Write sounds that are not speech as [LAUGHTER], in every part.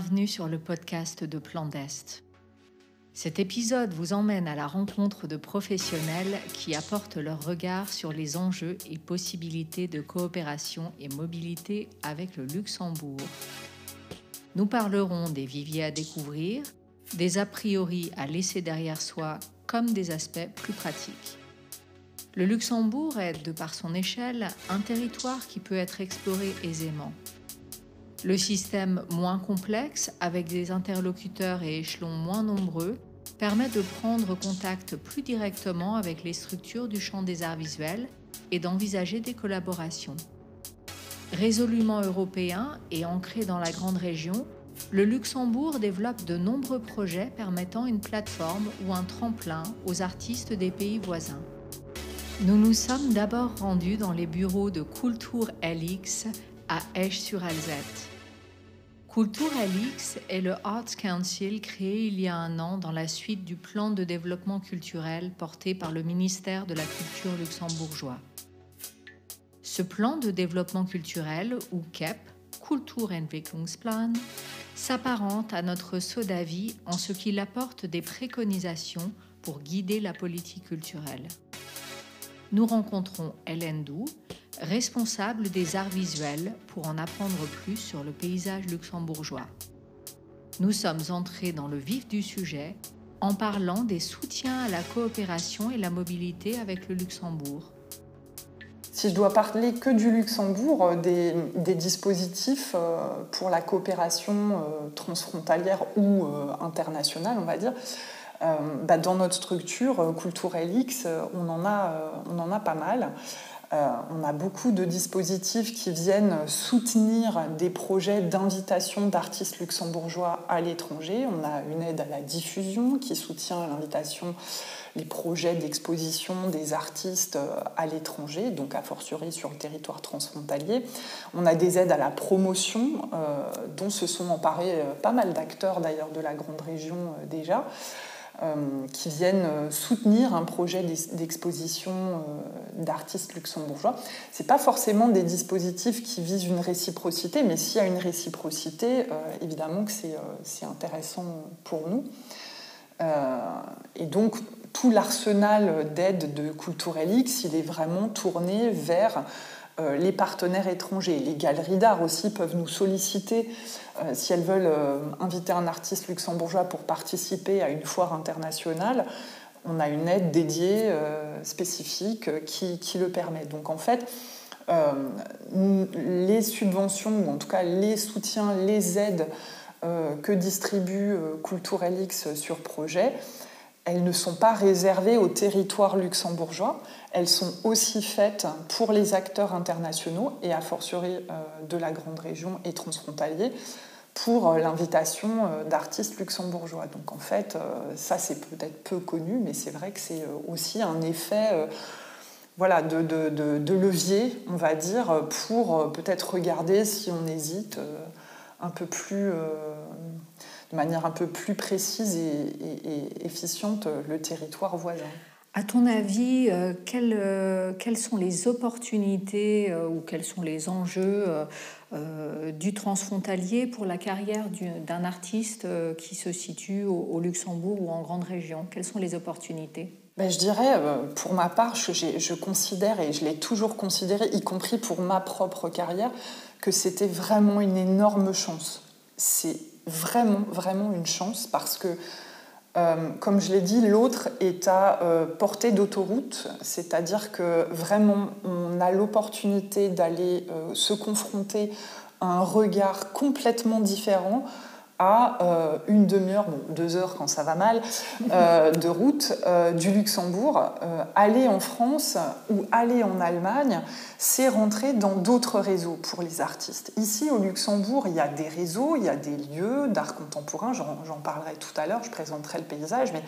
Bienvenue sur le podcast de Plan d'Est. Cet épisode vous emmène à la rencontre de professionnels qui apportent leur regard sur les enjeux et possibilités de coopération et mobilité avec le Luxembourg. Nous parlerons des viviers à découvrir, des a priori à laisser derrière soi comme des aspects plus pratiques. Le Luxembourg est, de par son échelle, un territoire qui peut être exploré aisément. Le système moins complexe, avec des interlocuteurs et échelons moins nombreux, permet de prendre contact plus directement avec les structures du champ des arts visuels et d'envisager des collaborations. Résolument européen et ancré dans la grande région, le Luxembourg développe de nombreux projets permettant une plateforme ou un tremplin aux artistes des pays voisins. Nous nous sommes d'abord rendus dans les bureaux de Kultur LX à Esch-sur-Alzette. Kultur LX est le Arts Council créé il y a un an dans la suite du plan de développement culturel porté par le ministère de la Culture luxembourgeois. Ce plan de développement culturel, ou KEP, Kulturentwicklungsplan, s'apparente à notre saut d'avis en ce qu'il apporte des préconisations pour guider la politique culturelle. Nous rencontrons Hélène Doux, responsable des arts visuels, pour en apprendre plus sur le paysage luxembourgeois. Nous sommes entrés dans le vif du sujet en parlant des soutiens à la coopération et la mobilité avec le Luxembourg. Si je dois parler que du Luxembourg, euh, des, dispositifs euh, pour la coopération euh, transfrontalière ou internationale, on va dire, bah, dans notre structure Culturel X, on en a, on en a pas mal. Euh, on a beaucoup de dispositifs qui viennent soutenir des projets d'invitation d'artistes luxembourgeois à l'étranger. On a une aide à la diffusion qui soutient l'invitation, les projets d'exposition des artistes euh, à l'étranger, donc a fortiori sur le territoire transfrontalier. On a des aides à la promotion, euh, dont se sont emparés pas mal d'acteurs d'ailleurs de la grande région déjà. Euh, qui viennent euh, soutenir un projet d'exposition euh, d'artistes luxembourgeois. Ce pas forcément des dispositifs qui visent une réciprocité, mais s'il y a une réciprocité, évidemment que c'est intéressant pour nous. et donc, tout l'arsenal d'aide de Culturelix, il est vraiment tourné vers les partenaires étrangers. Les galeries d'art aussi peuvent nous solliciter euh, si elles veulent euh, inviter un artiste luxembourgeois pour participer à une foire internationale. On a une aide dédiée spécifique qui, le permet. Donc en fait, les subventions, en tout cas les soutiens, les aides que distribue Culturelix sur projet, elles ne sont pas réservées au territoire luxembourgeois, elles sont aussi faites pour les acteurs internationaux et a fortiori euh, de la grande région et transfrontalier pour euh, l'invitation euh, d'artistes luxembourgeois. Donc en fait, ça c'est peut-être peu connu, mais c'est vrai que c'est aussi un effet voilà, de, de, levier, on va dire, pour peut-être regarder si on hésite un peu plus de manière un peu plus précise et, efficiente le territoire voisin. À ton avis, euh, quelles, euh, quelles, sont les opportunités euh, ou quels sont les enjeux du transfrontalier pour la carrière d'un artiste qui se situe au, Luxembourg ou en grande région? Quelles sont les opportunités? Ben, Je dirais, pour ma part, je, je considère, et je l'ai toujours considéré, y compris pour ma propre carrière, que c'était vraiment une énorme chance. C'est vraiment, vraiment une chance parce que, euh, comme je l'ai dit, l'autre est à euh, portée d'autoroute, c'est-à-dire que vraiment on a l'opportunité d'aller euh, se confronter à un regard complètement différent à euh, une demi-heure, deux heures quand ça va mal, euh, de route euh, du Luxembourg. aller en France ou aller en Allemagne, c'est rentrer dans d'autres réseaux pour les artistes. Ici, au Luxembourg, il y a des réseaux, il y a des lieux d'art contemporain, j'en parlerai tout à l'heure, je présenterai le paysage, mais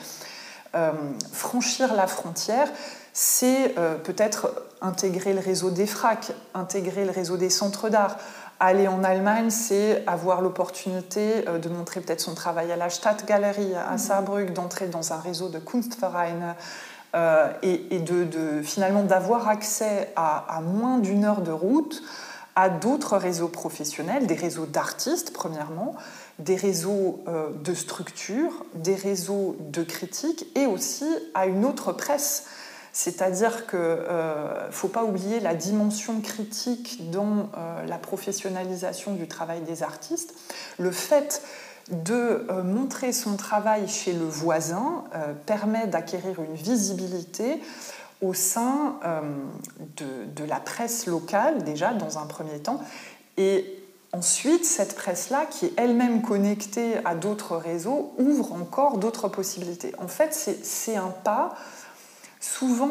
franchir la frontière, c'est peut-être intégrer le réseau des FRAC, intégrer le réseau des centres d'art, Aller en Allemagne, c'est avoir l'opportunité euh, de montrer peut-être son travail à la Stadtgalerie à mhm. Saarbrück, d'entrer dans un réseau de Kunstvereine euh, et, de, finalement d'avoir accès à, moins d'une heure de route à d'autres réseaux professionnels, des réseaux d'artistes premièrement, des réseaux euh, de structures, des réseaux de critiques et aussi à une autre presse. C'est-à-dire qu'il ne euh, faut pas oublier la dimension critique dans euh, la professionnalisation du travail des artistes. Le fait de montrer son travail chez le voisin permet d'acquérir une visibilité au sein de, la presse locale, déjà dans un premier temps, et Ensuite, cette presse-là, qui est elle-même connectée à d'autres réseaux, ouvre encore d'autres possibilités. En fait, c'est un pas. Souvent,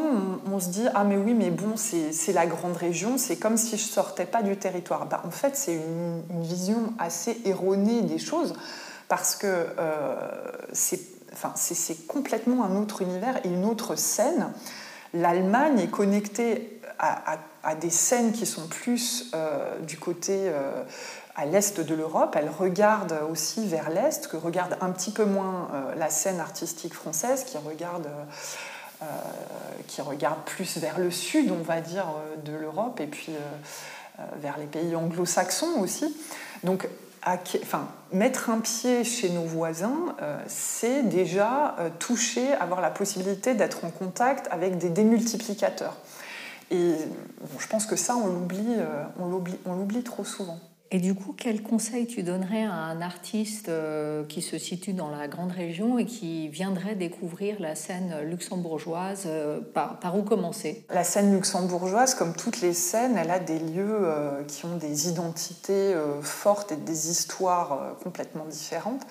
on, se dit Ah, mais oui, mais bon, c'est la grande région, c'est comme si je sortais pas du territoire. Bah, en fait, c'est une, vision assez erronée des choses, parce que euh, c'est complètement un autre univers et une autre scène. L'Allemagne est connectée à, à des scènes qui sont plus euh, du côté euh, à l'est de l'Europe. Elle regarde aussi vers l'est, que regarde un petit peu moins la scène artistique française, qui regarde, qui regarde plus vers le sud, on va dire, de l'Europe, et puis vers les pays anglo-saxons aussi. Donc, enfin, mettre un pied chez nos voisins, c'est déjà toucher, avoir la possibilité d'être en contact avec des démultiplicateurs. Et je pense que ça, on l'oublie, euh, on l'oublie trop souvent. Et du coup, quel conseil tu donnerais à un artiste euh, qui se situe dans la grande région et qui viendrait découvrir la scène luxembourgeoise euh, par, où commencer? La scène luxembourgeoise, comme toutes les scènes, elle a des lieux qui ont des identités fortes et des histoires complètement différentes.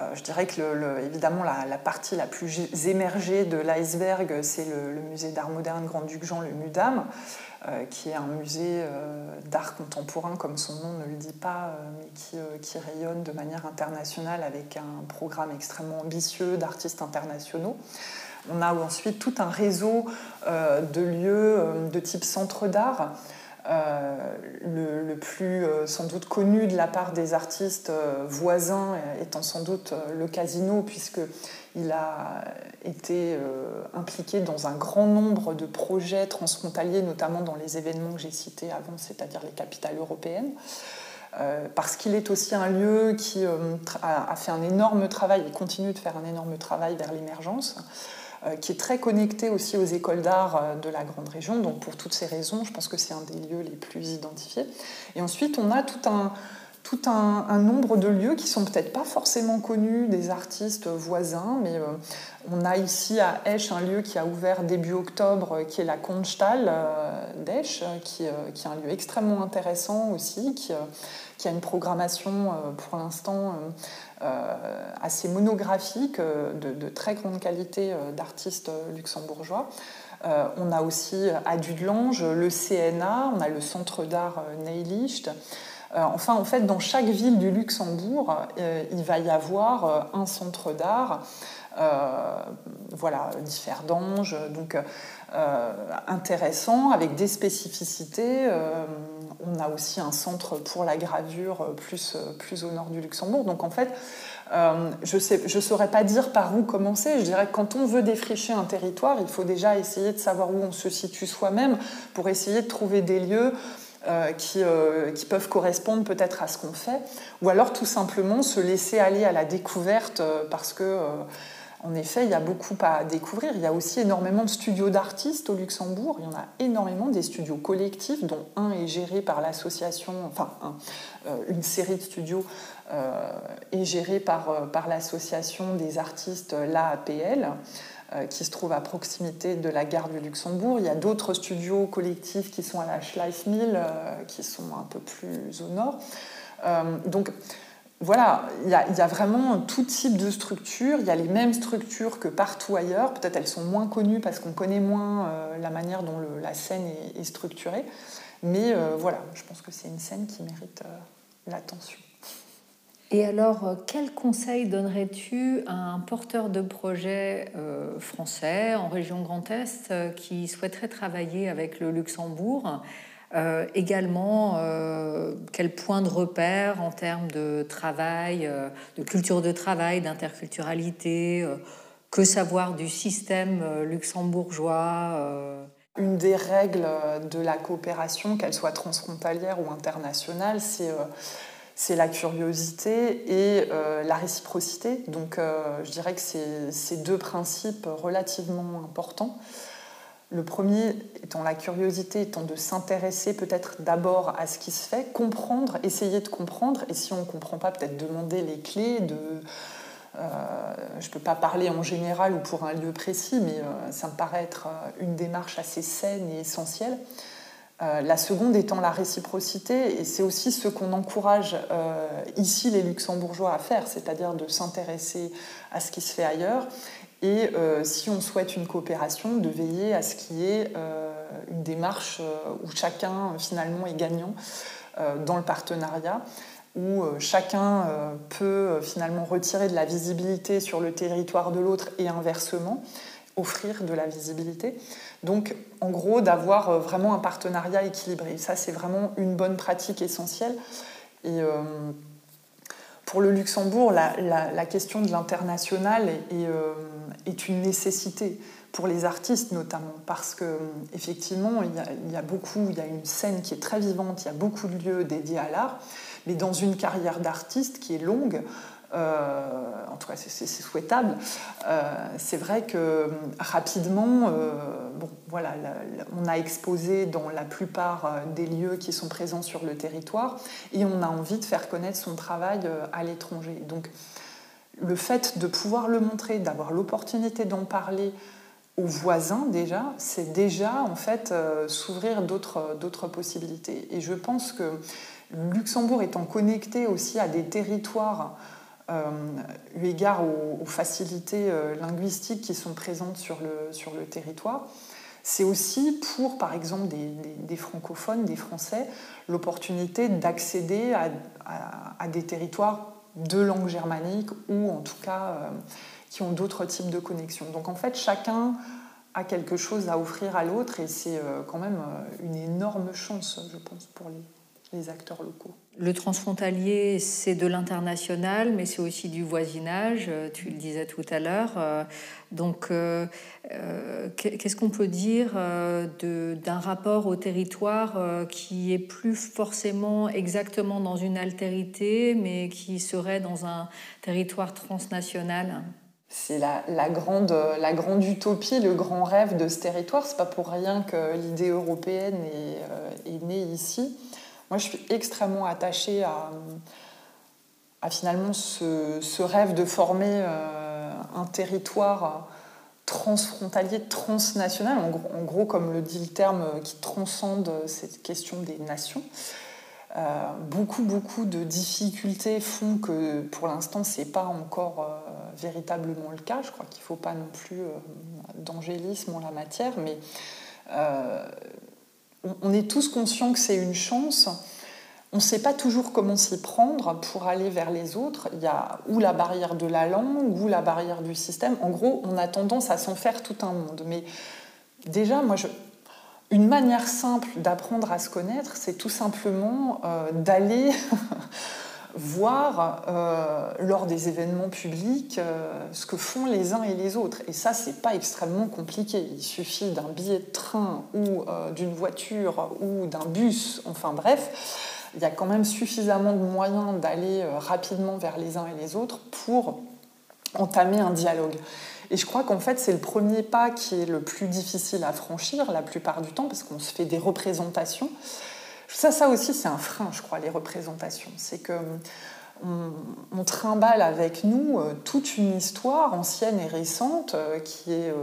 Euh, je dirais que évidemment la, partie la plus émergée de l'iceberg, c'est le, musée d'art moderne Grand-Duc Jean, le MUDAM, euh, qui est un musée euh, d'art contemporain, comme son nom ne le dit pas, mais qui, qui, rayonne de manière internationale avec un programme extrêmement ambitieux d'artistes internationaux. On a ensuite tout un réseau de lieux de type centre d'art. Euh, le, plus euh, sans doute connu de la part des artistes euh, voisins étant sans doute le casino, puisqu'il a été impliqué dans un grand nombre de projets transfrontaliers, notamment dans les événements que j'ai cités avant, c'est-à-dire les capitales européennes. parce qu'il est aussi un lieu qui a, fait un énorme travail et continue de faire un énorme travail vers l'émergence. Euh, qui est très connecté aussi aux écoles d'art euh, de la grande région. Donc pour toutes ces raisons, je pense que c'est un des lieux les plus identifiés. Et ensuite, on a tout un, tout un, nombre de lieux qui sont peut-être pas forcément connus des artistes voisins, mais euh, on a ici à Esch un lieu qui a ouvert début octobre, qui est la Constal d'Esch, qui, qui, est un lieu extrêmement intéressant aussi, qui, qui a une programmation pour l'instant euh, assez monographique euh, de, très grande qualité euh, d'artistes luxembourgeois. on a aussi à Dudelange le CNA, on a le Centre d'art Neilicht. enfin, en fait, dans chaque ville du Luxembourg, il va y avoir un centre d'art. Voilà, d'anges, donc intéressant, avec des spécificités. on a aussi un centre pour la gravure plus, plus au nord du Luxembourg. Donc en fait, euh, je ne je saurais pas dire par où commencer. Je dirais que quand on veut défricher un territoire, il faut déjà essayer de savoir où on se situe soi-même pour essayer de trouver des lieux euh, qui, euh, qui, peuvent correspondre peut-être à ce qu'on fait, ou alors tout simplement se laisser aller à la découverte parce que en effet, il y a beaucoup à découvrir. Il y a aussi énormément de studios d'artistes au Luxembourg. Il y en a énormément, des studios collectifs, dont un est géré par l'association, enfin euh, une série de studios euh, est gérée par, euh, par l'association des artistes l'AAPL qui se trouve à proximité de la gare du Luxembourg. Il y a d'autres studios collectifs qui sont à la Schleifmühl, qui sont un peu plus au nord. donc, voilà, il y, a, vraiment tout type de structures. Il y a les mêmes structures que partout ailleurs. Peut-être elles sont moins connues parce qu'on connaît moins euh, la manière dont la scène est, structurée. Mais euh, voilà, je pense que c'est une scène qui mérite euh, l'attention. Et alors, quel conseil donnerais-tu à un porteur de projet français en région Grand Est qui souhaiterait travailler avec le Luxembourg euh, également, euh, quel point de repère en termes de travail, euh, de culture de travail, d'interculturalité, que savoir du système luxembourgeois une des règles de la coopération, qu'elle soit transfrontalière ou internationale, c'est c'est la curiosité et la réciprocité. Donc je dirais que c'est ces deux principes relativement importants. Le premier étant la curiosité, étant de s'intéresser peut-être d'abord à ce qui se fait, comprendre, essayer de comprendre, et si on ne comprend pas, peut-être demander les clés de... Euh, je ne peux pas parler en général ou pour un lieu précis, mais ça me paraît être une démarche assez saine et essentielle. Euh, la seconde étant la réciprocité, et c'est aussi ce qu'on encourage euh, ici les luxembourgeois à faire, c'est-à-dire de s'intéresser à ce qui se fait ailleurs, et euh, si on souhaite une coopération, de veiller à ce qu'il y ait une démarche où chacun finalement est gagnant dans le partenariat, où chacun peut finalement retirer de la visibilité sur le territoire de l'autre et inversement, offrir de la visibilité. Donc, en gros, d'avoir euh, vraiment un partenariat équilibré. Ça, c'est vraiment une bonne pratique essentielle. Euh, pour le Luxembourg, la, question de l'international euh, est, une nécessité pour les artistes notamment, parce que effectivement, il y, a, beaucoup, il y a une scène qui est très vivante, il y a beaucoup de lieux dédiés à l'art, mais dans une carrière d'artiste qui est longue, euh, en tout cas c'est souhaitable. Euh, c'est vrai que rapidement, euh, bon, voilà, on a exposé dans la plupart des lieux qui sont présents sur le territoire et on a envie de faire connaître son travail à l'étranger. Donc le fait de pouvoir le montrer, d'avoir l'opportunité d'en parler aux voisins déjà, c'est déjà en fait s'ouvrir d'autres possibilités. Et je pense que Luxembourg étant connecté aussi à des territoires euh, eu égard aux, facilités euh, linguistiques qui sont présentes sur le, sur le territoire. C'est aussi pour, par exemple, des, francophones, des Français, l'opportunité d'accéder à, des territoires de langue germanique ou en tout cas euh, qui ont d'autres types de connexions. Donc en fait, chacun a quelque chose à offrir à l'autre et c'est quand même une énorme chance, je pense, pour les, les acteurs locaux. Le transfrontalier, c'est de l'international, mais c'est aussi du voisinage, euh, tu le disais tout à l'heure. Euh, donc, euh, qu'est-ce qu'on peut dire d'un rapport au territoire qui est plus forcément exactement dans une altérité, mais qui serait dans un territoire transnational? C'est la, grande, la grande utopie, le grand rêve de ce territoire. C'est pas pour rien que l'idée européenne est, est née ici. Moi, je suis extrêmement attachée à, finalement ce, rêve de former euh, un territoire transfrontalier, transnational, en gros, comme le dit le terme, qui transcende cette question des nations. Euh, beaucoup, beaucoup de difficultés font que pour l'instant, ce n'est pas encore euh, véritablement le cas. Je crois qu'il ne faut pas non plus d'angélisme en la matière, mais on est tous conscients que c'est une chance. On ne sait pas toujours comment s'y prendre pour aller vers les autres. Il y a ou la barrière de la langue ou la barrière du système. En gros, on a tendance à s'en faire tout un monde. Mais déjà, moi, une manière simple d'apprendre à se connaître, c'est tout simplement euh, d'aller [LAUGHS] voir euh, lors des événements publics euh, ce que font les uns et les autres. Et ça, c'est pas extrêmement compliqué. Il suffit d'un billet de train ou euh, d'une voiture ou d'un bus, enfin bref, il y a quand même suffisamment de moyens d'aller rapidement vers les uns et les autres pour entamer un dialogue. Et je crois qu'en fait, c'est le premier pas qui est le plus difficile à franchir la plupart du temps, parce qu'on se fait des représentations. Ça, ça aussi, c'est un frein, je crois, les représentations. C'est que on, trimballe avec nous euh, toute une histoire ancienne et récente euh, qui est euh,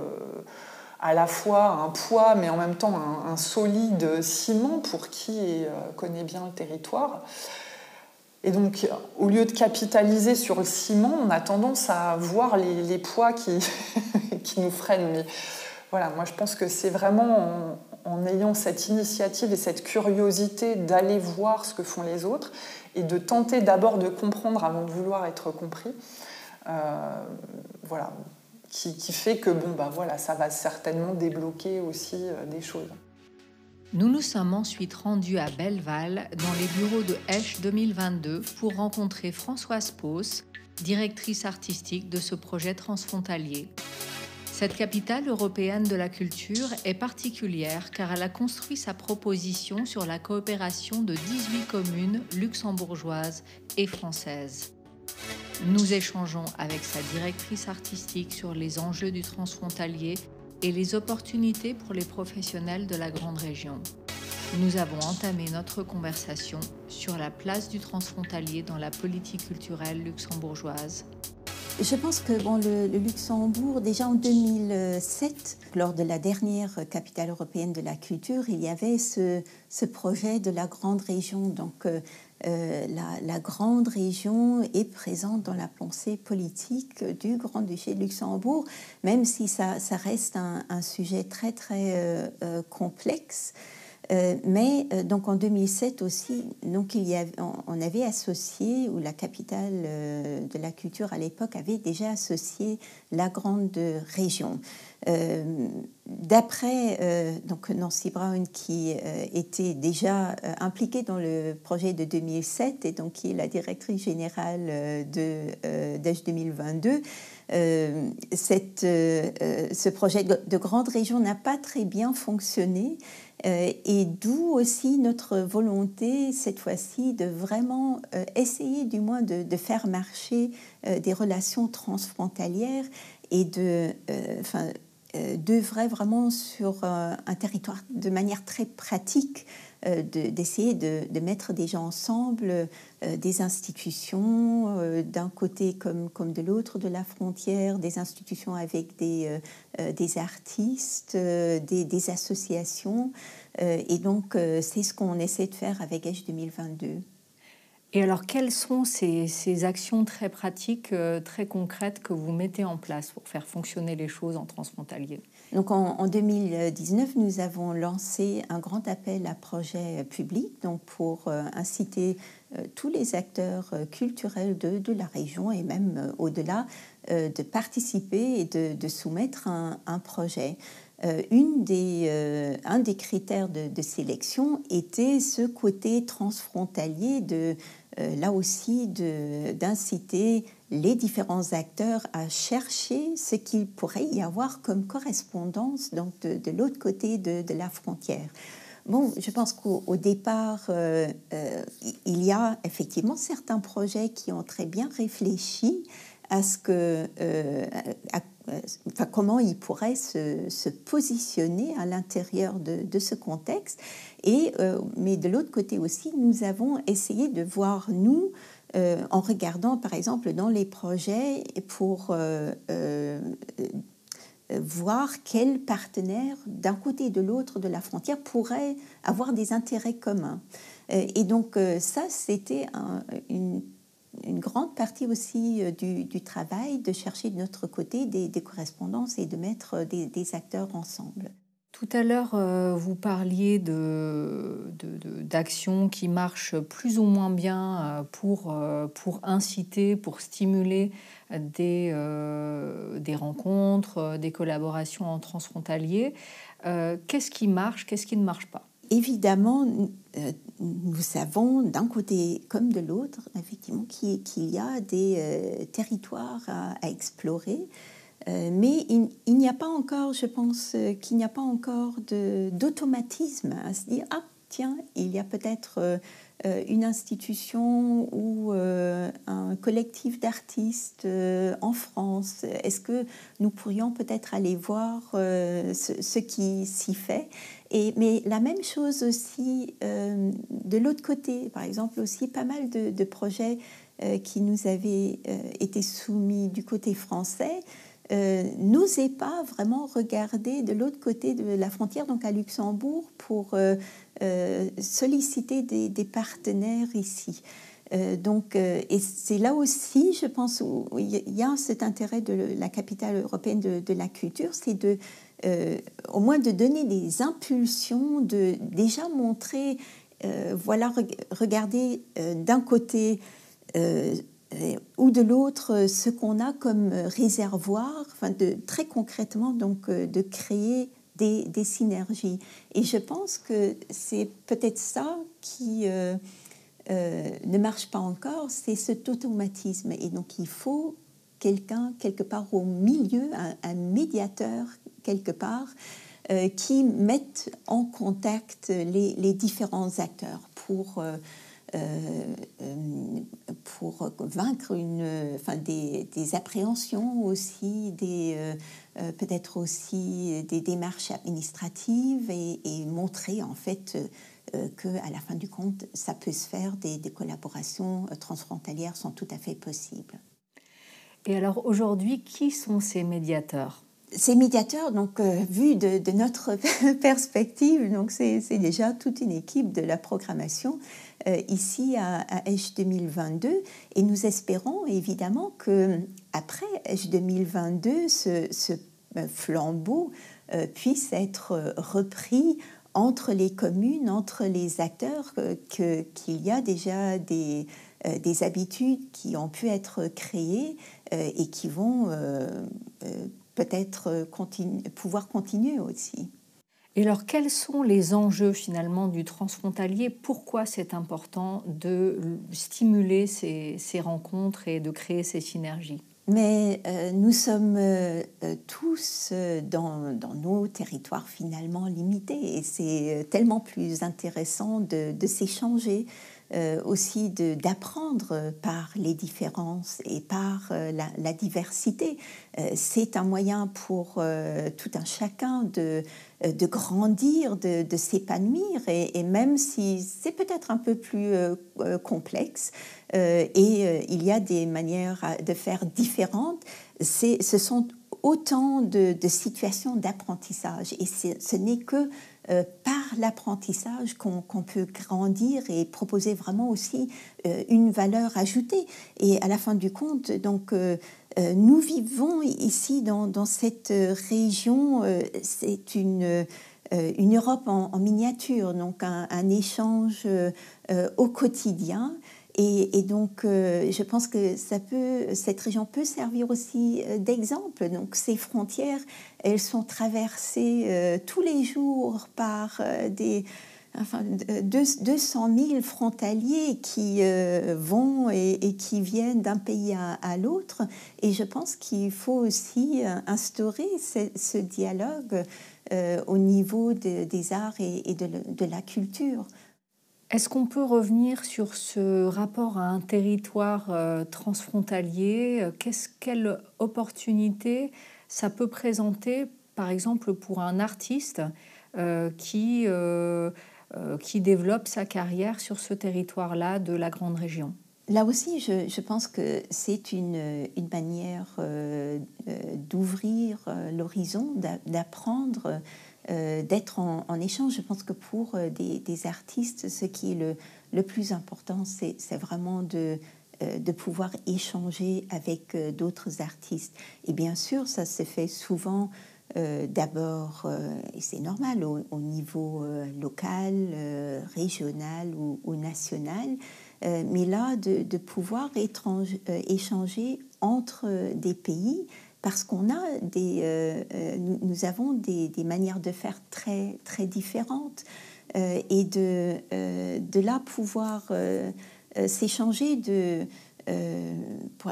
à la fois un poids, mais en même temps un, solide ciment pour qui connaît bien le territoire. Et donc, au lieu de capitaliser sur le ciment, on a tendance à voir les, poids qui, [LAUGHS] qui nous freinent. Mais voilà, moi je pense que c'est vraiment en ayant cette initiative et cette curiosité d'aller voir ce que font les autres et de tenter d'abord de comprendre avant de vouloir être compris, euh, voilà, qui, fait que bon, bah voilà, ça va certainement débloquer aussi euh, des choses. Nous nous sommes ensuite rendus à Belleval, dans les bureaux de Esch 2022, pour rencontrer Françoise Pos, directrice artistique de ce projet transfrontalier. Cette capitale européenne de la culture est particulière car elle a construit sa proposition sur la coopération de 18 communes luxembourgeoises et françaises. Nous échangeons avec sa directrice artistique sur les enjeux du transfrontalier et les opportunités pour les professionnels de la grande région. Nous avons entamé notre conversation sur la place du transfrontalier dans la politique culturelle luxembourgeoise je pense que bon, le, Luxembourg, déjà en 2007, lors de la dernière capitale européenne de la culture, il y avait ce, ce projet de la grande région. Donc euh, euh, la, grande région est présente dans la pensée politique du Grand-Duché de Luxembourg, même si ça, ça reste un, sujet très très euh, complexe. Euh, mais euh, donc en 2007 aussi, donc on, avait associé, ou la capitale euh, de la culture à l'époque avait déjà associé la grande région. D'après donc Nancy Brown, qui était déjà impliquée dans le projet de 2007 et donc qui est la directrice générale de d'Age 2022, cette, ce projet de grande région n'a pas très bien fonctionné et d'où aussi notre volonté, cette fois-ci, de vraiment euh, essayer du moins de, faire marcher euh, des relations transfrontalières et de, enfin, d'œuvrer vraiment sur un territoire de manière très pratique euh, d'essayer de, mettre des gens ensemble, euh, des institutions euh, d'un côté comme, comme de l'autre de la frontière, des institutions avec des, des artistes, des, des associations. et donc, c'est ce qu'on essaie de faire avec H 2022. Et alors, quelles sont ces, ces actions très pratiques, très concrètes que vous mettez en place pour faire fonctionner les choses en transfrontalier? Donc en, 2019, nous avons lancé un grand appel à projets publics donc pour euh, inciter euh, tous les acteurs euh, culturels de, la région et même au-delà de participer et de, soumettre un, projet. Une des, un des critères de, de, sélection était ce côté transfrontalier de, là aussi, d'inciter les différents acteurs à chercher ce qu'il pourrait y avoir comme correspondance donc de, l'autre côté de, la frontière. Bon, je pense qu'au départ, euh, euh, il y a effectivement certains projets qui ont très bien réfléchi à ce que, euh, comment ils pourraient se, positionner à l'intérieur de, de, ce contexte. Et, mais de l'autre côté aussi, nous avons essayé de voir, nous, euh, en regardant par exemple dans les projets pour euh, euh, voir quels partenaires d'un côté et de l'autre de la frontière pourraient avoir des intérêts communs. et donc ça, c'était une, grande partie aussi du, travail de chercher de notre côté des, correspondances et de mettre des acteurs ensemble. Tout à l'heure, euh, vous parliez d'actions qui marchent plus ou moins bien euh, pour, euh, pour inciter, pour stimuler des, des rencontres, des collaborations en transfrontalier. qu'est-ce qui marche, qu'est-ce qui ne marche pas? Évidemment, nous savons d'un côté comme de l'autre, effectivement, qu'il y a des territoires à explorer. Euh, mais il, n'y a pas encore, je pense, euh, qu'il n'y a pas encore d'automatisme à se dire ah tiens, il y a peut-être euh, une institution ou un collectif d'artistes en France. Est-ce que nous pourrions peut-être aller voir ce, qui s'y fait? Et, Mais la même chose aussi de l'autre côté, par exemple aussi pas mal de, de projets qui nous avaient été soumis du côté français euh, n'osait pas vraiment regarder de l'autre côté de la frontière, donc à Luxembourg, pour euh, euh, solliciter des, partenaires ici. donc, et c'est là aussi, je pense, où il y a cet intérêt de la capitale européenne de, la culture, c'est de, au moins de donner des impulsions, de déjà montrer, voilà, regardez d'un côté ou de l'autre euh, ce qu'on a comme euh, réservoir, enfin très concrètement donc de créer des, synergies. Et je pense que c'est peut-être ça qui ne marche pas encore, c'est cet automatisme. Et donc il faut quelqu'un quelque part au milieu, un, médiateur quelque part, qui mette en contact les, différents acteurs pour euh, euh, pour vaincre une, enfin des, appréhensions aussi, des, euh, peut-être aussi des démarches administratives et, montrer en fait que à la fin du compte, ça peut se faire, des, des collaborations transfrontalières sont tout à fait possibles. Et alors aujourd'hui, qui sont ces médiateurs? Ces médiateurs, donc vu de, notre [LAUGHS] perspective, c'est déjà toute une équipe de la programmation euh, ici à, à 2022 et nous espérons évidemment que après H 2022 ce, euh, flambeau euh, puisse être repris entre les communes, entre les acteurs, qu'il y a déjà des, des, habitudes qui ont pu être créées et qui vont peut-être pouvoir continuer aussi. Et alors, quels sont les enjeux finalement du transfrontalier? Pourquoi c'est important de stimuler ces, rencontres et de créer ces synergies? Mais euh, nous sommes euh, tous euh, dans, nos territoires finalement limités. Et c'est tellement plus intéressant de, s'échanger, aussi d'apprendre par les différences et par la, diversité. c'est un moyen pour tout un chacun de euh, de grandir, de, s'épanouir, et, même si c'est peut-être un peu plus euh, euh, complexe, et il y a des manières de faire différentes, ce sont autant de, situations d'apprentissage, et ce n'est que par l'apprentissage qu'on peut grandir et proposer vraiment aussi une valeur ajoutée. Et à la fin du compte, donc, euh, nous vivons ici dans, cette région, euh, c'est une, euh, une Europe en, miniature, donc un, échange au quotidien. Et, donc, je pense que cette région peut servir aussi d'exemple. Donc, ces frontières, elles sont traversées tous les jours par des, enfin, 200 000 frontaliers qui euh, vont et, qui viennent d'un pays à, l'autre. Et je pense qu'il faut aussi euh, instaurer ce, dialogue euh, au niveau des arts et, de, la culture. Est-ce qu'on peut revenir sur ce rapport à un territoire transfrontalier? Qu'est-ce, Quelle opportunité ça peut présenter, par exemple, pour un artiste qui euh, qui développe sa carrière sur ce territoire-là de la grande région? Là aussi, je, pense que c'est une, une, manière euh, euh, d'ouvrir l'horizon, d'apprendre, d'être en, échange. Je pense que pour des, artistes, ce qui est le, le plus important, c'est vraiment de, de pouvoir échanger avec d'autres artistes. Et bien sûr, ça se fait souvent euh, d'abord, euh, et c'est normal, au, niveau euh, local, régional ou, national, mais là, de, pouvoir échanger entre des pays parce qu'on a des, nous, avons des, manières de faire très, très différentes et de, de là pouvoir s'échanger de,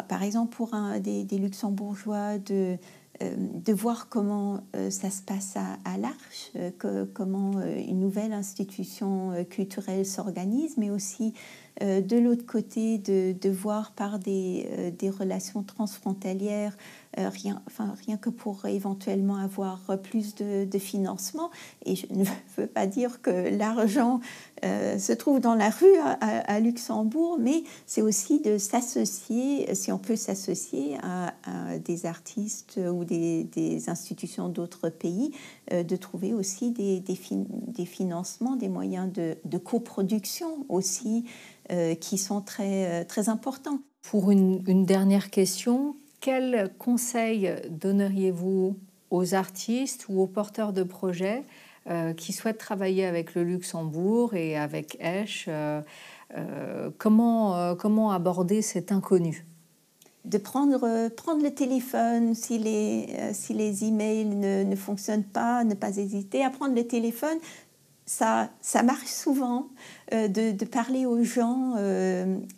par exemple pour un, des, des luxembourgeois de euh, de voir comment euh, ça se passe à, l'Arche, euh, comment une nouvelle institution culturelle s'organise, mais aussi de l'autre côté de, voir par des, des relations transfrontalières euh, rien, enfin, rien que pour éventuellement avoir plus de, financement. Et je [LAUGHS] ne veux pas dire que l'argent euh, se trouve dans la rue à, Luxembourg, mais c'est aussi de s'associer, si on peut s'associer à, des artistes ou des, institutions d'autres pays, euh, de trouver aussi des, des, financements, des moyens de, de coproduction aussi qui sont très, très importants. Pour une, une dernière question, quel conseil donneriez-vous aux artistes ou aux porteurs de projets euh, qui souhaitent travailler avec le Luxembourg et avec Esch euh, euh, comment, comment aborder cet inconnu? De prendre, prendre le téléphone si les, si les emails ne, ne fonctionnent pas, ne pas hésiter à prendre le téléphone. Ça, ça marche souvent de, de, parler aux gens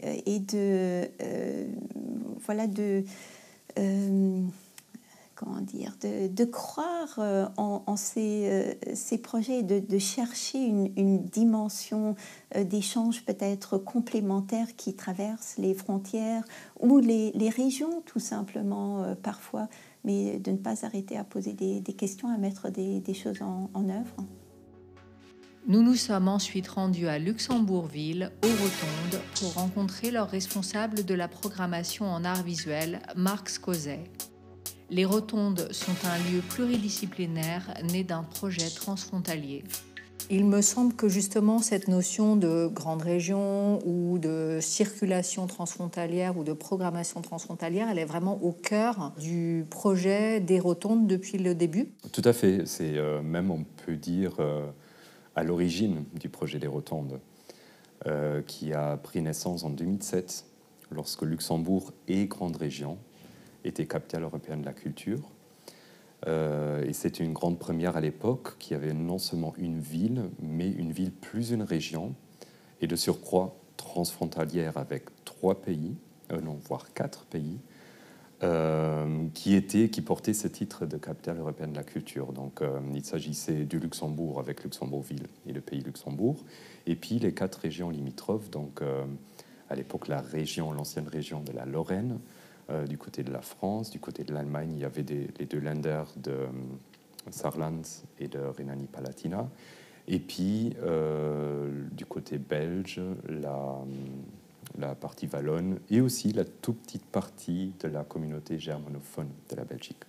et de, voilà, de, comment dire, de, croire euh, en, ces, euh, projets, de, chercher une, dimension euh, d'échange peut-être complémentaire qui traverse les frontières ou les, régions tout simplement parfois, mais de ne pas arrêter à poser des, questions, à mettre des, choses en, œuvre. Nous nous sommes ensuite rendus à Luxembourgville, aux Rotondes, pour rencontrer leur responsable de la programmation en art visuel, Marc Scozet. Les rotondes sont un lieu pluridisciplinaire né d'un projet transfrontalier. Il me semble que justement cette notion de grande région ou de circulation transfrontalière ou de programmation transfrontalière, elle est vraiment au cœur du projet des rotondes depuis le début? Tout à fait. C'est euh, même, on peut dire, euh, à l'origine du projet des rotondes, euh, qui a pris naissance en 2007, lorsque Luxembourg et Grande Région était capitale européenne de la culture. Euh, et c'était une grande première à l'époque qui avait non seulement une ville, mais une ville plus une région, et de surcroît transfrontalière avec trois pays, euh, non, voire quatre pays, qui, étaient, qui portaient ce titre de capitale européenne de la culture. Donc il s'agissait du Luxembourg avec Luxembourgville et le pays Luxembourg, et puis les quatre régions limitrophes, donc à l'époque la région, l'ancienne région de la Lorraine, euh, du côté de la France, du côté de l'Allemagne, il y avait les deux Länder de euh, Saarland et de Rhénanie-Palatina. Et puis, euh, du côté belge, la, la, partie wallonne et aussi la toute petite partie de la communauté germanophone de la Belgique.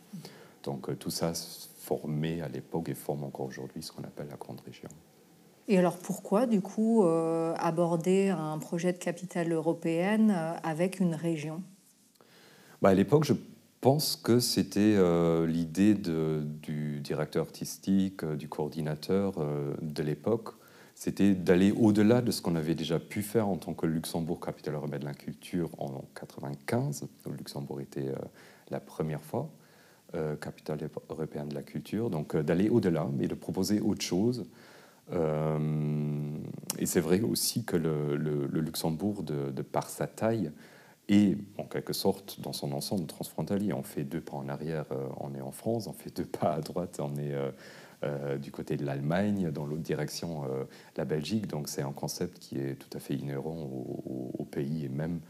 Donc tout ça formait à l'époque et forme encore aujourd'hui ce qu'on appelle la Grande Région. Et alors pourquoi, du coup, aborder un projet de capitale européenne avec une région? Bah, à l'époque, je pense que c'était euh, l'idée du directeur artistique, euh, du coordinateur euh, de l'époque, c'était d'aller au-delà de ce qu'on avait déjà pu faire en tant que Luxembourg, capitale européenne de la culture, en 1995. où Luxembourg était la première fois capitale européenne de la culture. Donc d'aller au-delà, mais de proposer autre chose. et c'est vrai aussi que le, Luxembourg, de, par sa taille, et en quelque sorte dans son ensemble transfrontalier. On fait deux pas en arrière, euh, on est en France, on fait deux pas à droite, on est euh, euh, du côté de l'Allemagne, dans l'autre direction, la Belgique. Donc c'est un concept qui est tout à fait inhérent au, pays et même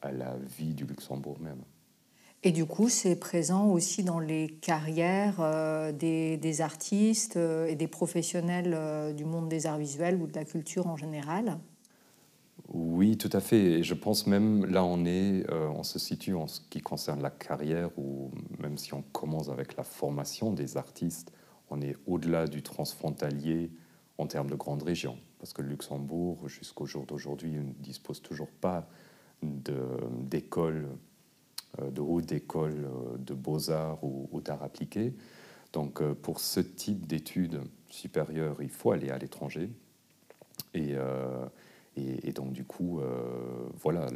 à la vie du Luxembourg même. Et du coup, c'est présent aussi dans les carrières des, des, artistes et des professionnels du monde des arts visuels ou de la culture en général? Oui, tout à fait. Et je pense même, là, on est, euh, on se situe en ce qui concerne la carrière, ou même si on commence avec la formation des artistes, on est au-delà du transfrontalier en termes de grande région. Parce que le Luxembourg, jusqu'au jour d'aujourd'hui, ne dispose toujours pas d'écoles, de, euh, de haute école euh, de beaux-arts ou, ou d'art appliqué. Donc, pour ce type d'études supérieures, il faut aller à l'étranger. Et. Donc, du coup, euh, voilà,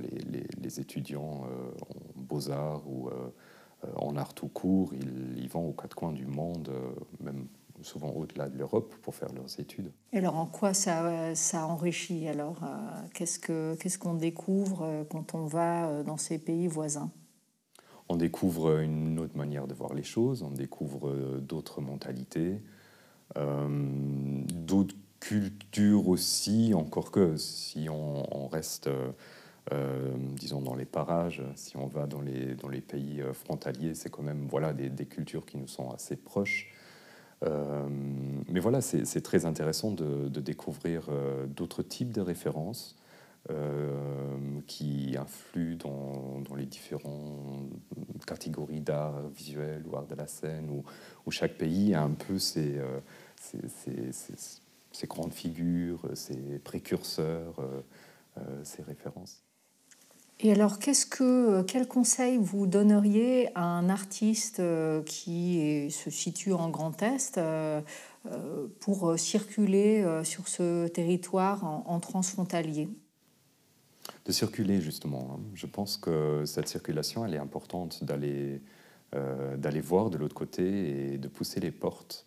les, étudiants euh, en beaux-arts ou euh, en art tout court, ils, vont aux quatre coins du monde, même souvent au-delà de l'Europe, pour faire leurs études. Et alors, en quoi ça, ça enrichit Alors, qu'est-ce qu'on découvre quand on va dans ces pays voisins? On découvre une autre manière de voir les choses, on découvre d'autres mentalités, d'autres culture aussi, encore que si on, reste, euh, disons, dans les parages, si on va dans les, dans les pays euh, frontaliers, c'est quand même voilà, des, des, cultures qui nous sont assez proches. Euh, mais voilà, c'est très intéressant de, découvrir d'autres types de références qui influent dans, dans, les différentes catégories d'art visuel ou art de la scène, où, chaque pays a un peu ses, ses, ses grandes figures, ces précurseurs, euh, euh, ces références. Et alors, qu'est-ce que, quel conseil vous donneriez à un artiste euh, qui se situe en Grand Est pour circuler sur ce territoire en, transfrontalier? De circuler, justement. Hein. Je pense que cette circulation, elle est importante d'aller voir de l'autre côté et de pousser les portes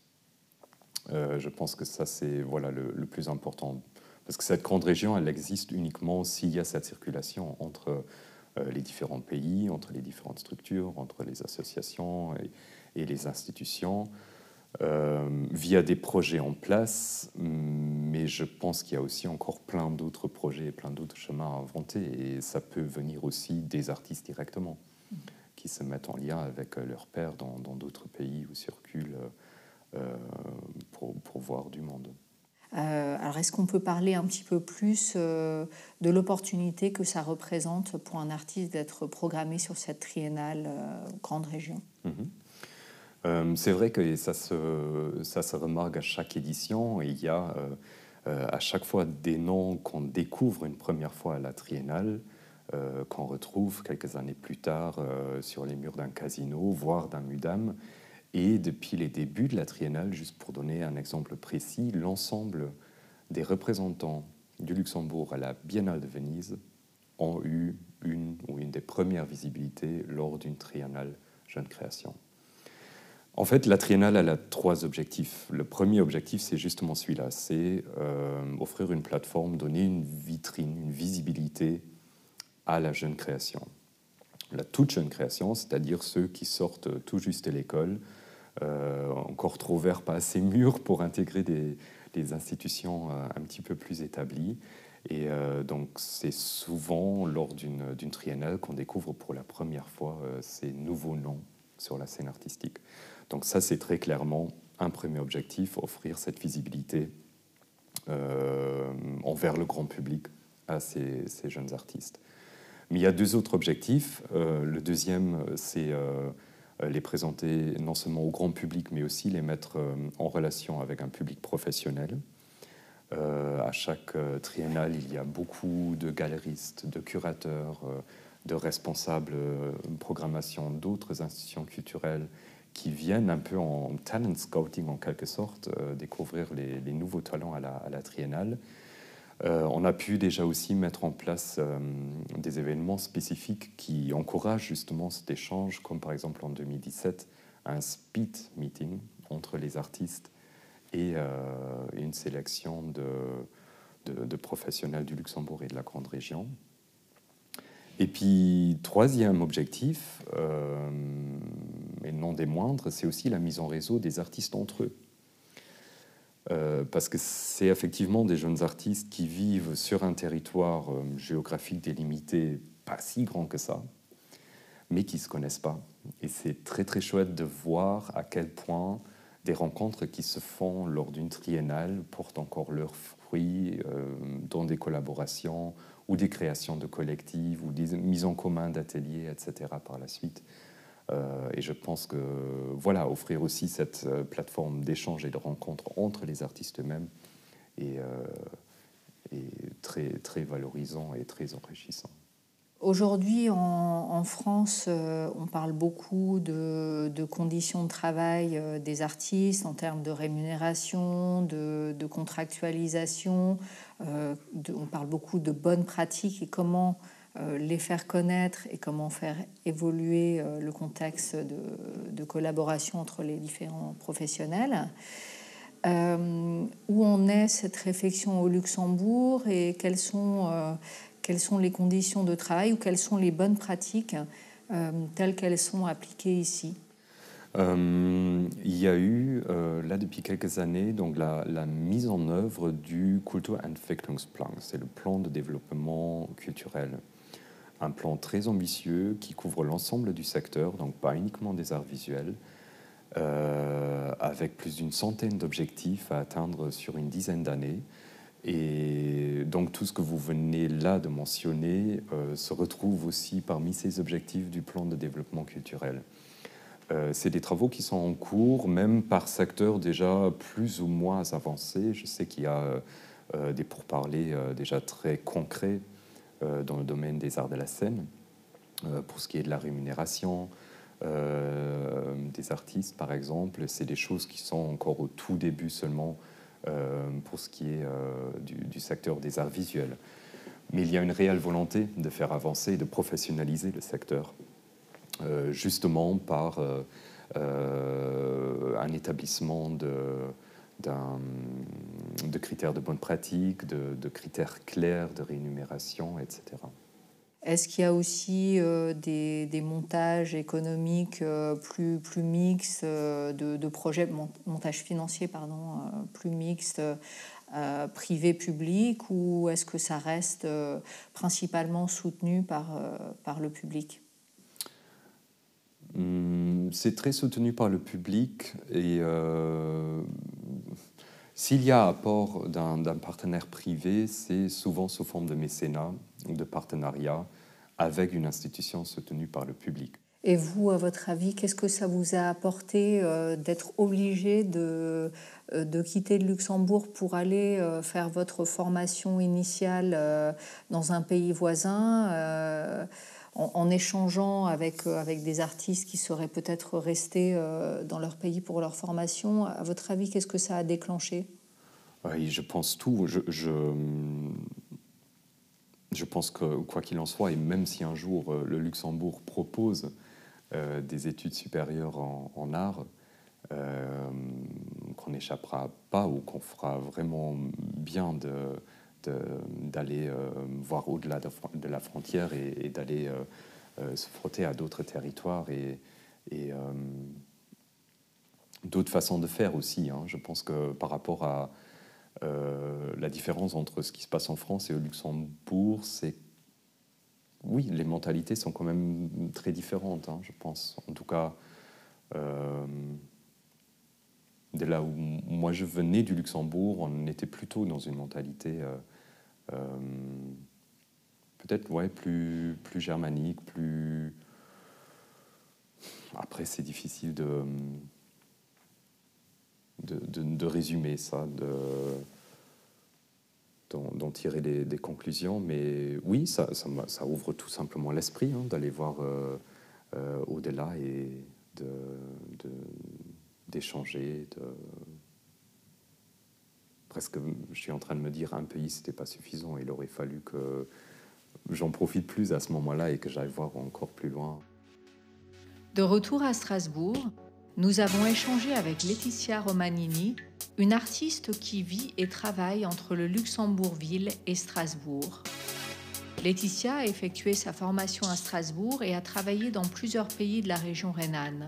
euh, je pense que ça, c'est voilà, le, plus important. Parce que cette grande région, elle existe uniquement s'il y a cette circulation entre les différents pays, entre les différentes structures, entre les associations et, les institutions, via des projets en place, mais je pense qu'il y a aussi encore plein d'autres projets et plein d'autres chemins à inventer, et ça peut venir aussi des artistes directement, qui se mettent en lien avec leurs pairs dans d'autres pays où circulent pour voir du monde. Euh, alors, est-ce qu'on peut parler un petit peu plus euh, de l'opportunité que ça représente pour un artiste d'être programmé sur cette triennale euh, grande région? Mhm. C'est vrai que ça se, ça se remarque à chaque édition il y a à chaque fois des noms qu'on découvre une première fois à la triennale, qu'on retrouve quelques années plus tard sur les murs d'un casino, voire d'un mudam. Et depuis les débuts de la triennale, juste pour donner un exemple précis, l'ensemble des représentants du Luxembourg à la Biennale de Venise ont eu une ou une des premières visibilités lors d'une triennale jeune création. En fait, la triennale a trois objectifs. Le premier objectif, c'est justement celui-là, c'est euh, offrir une plateforme, donner une vitrine, une visibilité à la jeune création. La toute jeune création, c'est-à-dire ceux qui sortent tout juste de l'école, encore trop vert, pas assez mûr pour intégrer des, institutions euh, un petit peu plus établies. Et euh, donc c'est souvent lors d'une triennale qu'on découvre pour la première fois ces nouveaux noms sur la scène artistique. Donc ça c'est très clairement un premier objectif, offrir cette visibilité envers le grand public à ces, jeunes artistes. Mais il y a deux autres objectifs. le deuxième c'est euh, les présenter non seulement au grand public, mais aussi les mettre euh, en relation avec un public professionnel. Euh, à chaque triennale, il y a beaucoup de galeristes, de curateurs, de responsables de programmation d'autres institutions culturelles qui viennent un peu en talent scouting en quelque sorte, découvrir les, nouveaux talents à la triennale euh, on a pu déjà aussi mettre en place euh, des événements spécifiques qui encouragent justement cet échange, comme par exemple en 2017, un speed meeting entre les artistes et euh, une sélection de, professionnels du Luxembourg et de la grande région. Et puis, troisième objectif, et non des moindres, c'est aussi la mise en réseau des artistes entre eux. Euh, parce que c'est effectivement des jeunes artistes qui vivent sur un territoire euh, géographique délimité, pas si grand que ça, mais qui ne se connaissent pas. Et c'est très très chouette de voir à quel point des rencontres qui se font lors d'une triennale portent encore leurs fruits euh, dans des collaborations ou des créations de collectifs ou des mises en commun d'ateliers, etc. par la suite. Euh, et je pense que voilà, offrir aussi cette euh, plateforme d'échange et de rencontre entre les artistes eux-mêmes est, euh, très, très valorisant et très enrichissant. Aujourd'hui, en, France, on parle beaucoup de, conditions de travail des artistes en termes de rémunération, de, contractualisation. on parle beaucoup de bonnes pratiques et comment les faire connaître et comment faire évoluer euh, le contexte de, collaboration entre les différents professionnels. Euh, où en est cette réflexion au Luxembourg et quelles sont, quelles sont les conditions de travail ou quelles sont les bonnes pratiques telles qu'elles sont appliquées ici? Il y a eu, là, depuis quelques années, donc la, la mise en œuvre du Kulturentwicklungsplan. C'est le plan de développement culturel un plan très ambitieux qui couvre l'ensemble du secteur, donc pas uniquement des arts visuels, euh, avec plus d'une centaine d'objectifs à atteindre sur une dizaine d'années. Et donc tout ce que vous venez là de mentionner euh, se retrouve aussi parmi ces objectifs du plan de développement culturel. Euh, c'est des travaux qui sont en cours, même par secteur déjà plus ou moins avancés. Je sais qu'il y a des pourparlers déjà très concrets dans le domaine des arts de la scène, euh, pour ce qui est de la rémunération euh, des artistes, par exemple. C'est des choses qui sont encore au tout début seulement pour ce qui est du, secteur des arts visuels. Mais il y a une réelle volonté de faire avancer, de professionnaliser le secteur, justement par un établissement de, de critères de bonne pratique, de, critères clairs de rémunération, etc. Est-ce qu'il y a aussi des, montages économiques plus, plus mixtes, de, projets, montage financier, pardon, plus mixtes, privé-public, ou est-ce que ça reste principalement soutenu par, par le public? Hum, C'est très soutenu par le public et s'il y a apport d'un partenaire privé, c'est souvent sous forme de mécénat ou de partenariat avec une institution soutenue par le public. Et vous, à votre avis, qu'est-ce que ça vous a apporté euh, d'être obligé de, euh, de quitter le Luxembourg pour aller euh, faire votre formation initiale dans un pays voisin en, en, échangeant avec, avec des artistes qui seraient peut-être restés dans leur pays pour leur formation À votre avis, qu'est-ce que ça a déclenché? Je pense tout. Je, je pense que quoi qu'il en soit, et même si un jour euh, le Luxembourg propose euh, des études supérieures en, art, euh, qu'on n'échappera pas ou qu'on fera vraiment bien d'aller de, voir au-delà de, la frontière et, d'aller se frotter à d'autres territoires et, d'autres façons de faire aussi. Hein. Je pense que par rapport à, euh, la différence entre ce qui se passe en France et au Luxembourg, c'est oui, les mentalités sont quand même très différentes, hein, je pense. En tout cas, euh, dès là où moi je venais du Luxembourg, on était plutôt dans une mentalité euh, peut-être ouais, plus, plus germanique, plus... Après, c'est difficile de de, résumer ça, d'en tirer des, conclusions. Mais oui, ça, ça, ouvre tout simplement l'esprit hein, d'aller voir euh, euh, au-delà et d'échanger. De, Presque, je suis en train de me dire, un pays, c'était pas suffisant. Il aurait fallu que j'en profite plus à ce moment-là et que j'aille voir encore plus loin. De retour à Strasbourg, nous avons échangé avec Laetitia Romanini, une artiste qui vit et travaille entre le Luxembourg-Ville et Strasbourg. Laetitia a effectué sa formation à Strasbourg et a travaillé dans plusieurs pays de la région rhénane.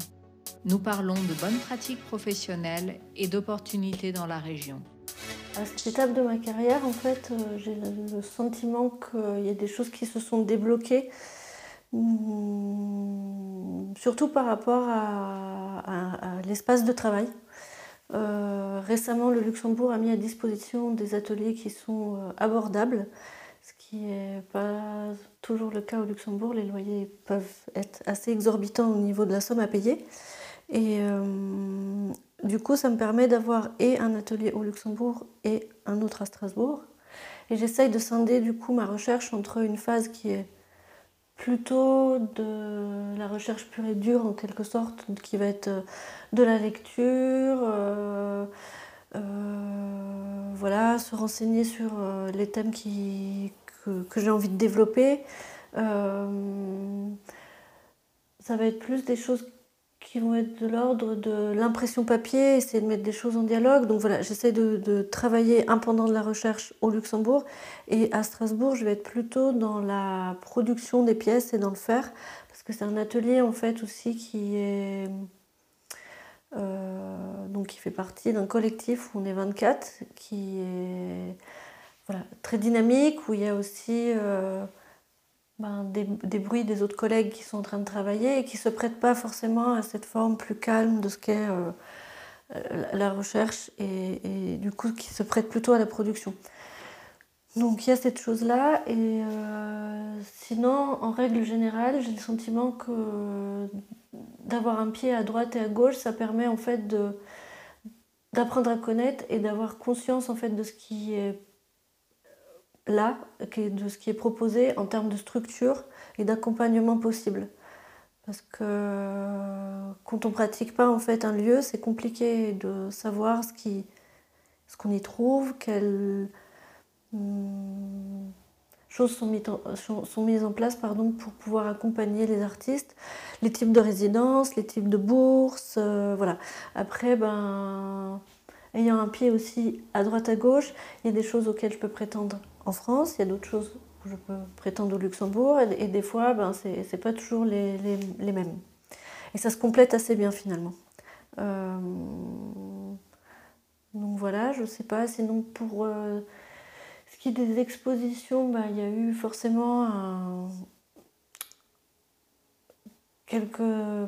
Nous parlons de bonnes pratiques professionnelles et d'opportunités dans la région. À cette étape de ma carrière, en fait, euh, j'ai le sentiment qu'il y a des choses qui se sont débloquées Mmh, surtout par rapport à, l'espace de travail. Euh, récemment, le Luxembourg a mis à disposition des ateliers qui sont euh, abordables, ce qui n'est pas toujours le cas au Luxembourg. Les loyers peuvent être assez exorbitants au niveau de la somme à payer. Et euh, du coup, ça me permet d'avoir et un atelier au Luxembourg et un autre à Strasbourg. Et j'essaye de scinder du coup ma recherche entre une phase qui est plutôt de la recherche pure et dure en quelque sorte, qui va être euh, de la lecture, euh, voilà, se renseigner sur les thèmes qui, que j'ai envie de développer. ça va être plus des choses qui vont être de l'ordre de l'impression papier, essayer de mettre des choses en dialogue. Donc voilà, j'essaie de, travailler un pendant de la recherche au Luxembourg. Et à Strasbourg, je vais être plutôt dans la production des pièces et dans le faire. Parce que c'est un atelier en fait aussi qui est... Euh, donc qui fait partie d'un collectif où on est 24, qui est voilà, très dynamique, où il y a aussi... Euh, ben, des, bruits des autres collègues qui sont en train de travailler et qui ne se prêtent pas forcément à cette forme plus calme de ce qu'est euh, la recherche et, du coup qui se prête plutôt à la production. Donc il y a cette chose-là et euh, sinon en règle générale j'ai le sentiment que d'avoir un pied à droite et à gauche ça permet en fait d'apprendre à connaître et d'avoir conscience en fait de ce qui est là de ce qui est proposé en termes de structure et d'accompagnement possible. Parce que quand on pratique pas en fait un lieu, c'est compliqué de savoir ce qui, ce qu'on y trouve, quelles hmm, choses sont, mises en, sont mises en place pardon, pour pouvoir accompagner les artistes, les types de résidences, les types de bourses, euh, voilà. Après, ben, ayant un pied aussi à droite à gauche, il y a des choses auxquelles je peux prétendre en France, il y a d'autres choses je peux prétendre au Luxembourg, et, des fois, ben, ce n'est pas toujours les, mêmes. Et ça se complète assez bien finalement. Euh, donc voilà, je sais pas, sinon pour euh, ce qui est des expositions, ben, il y a eu forcément quelque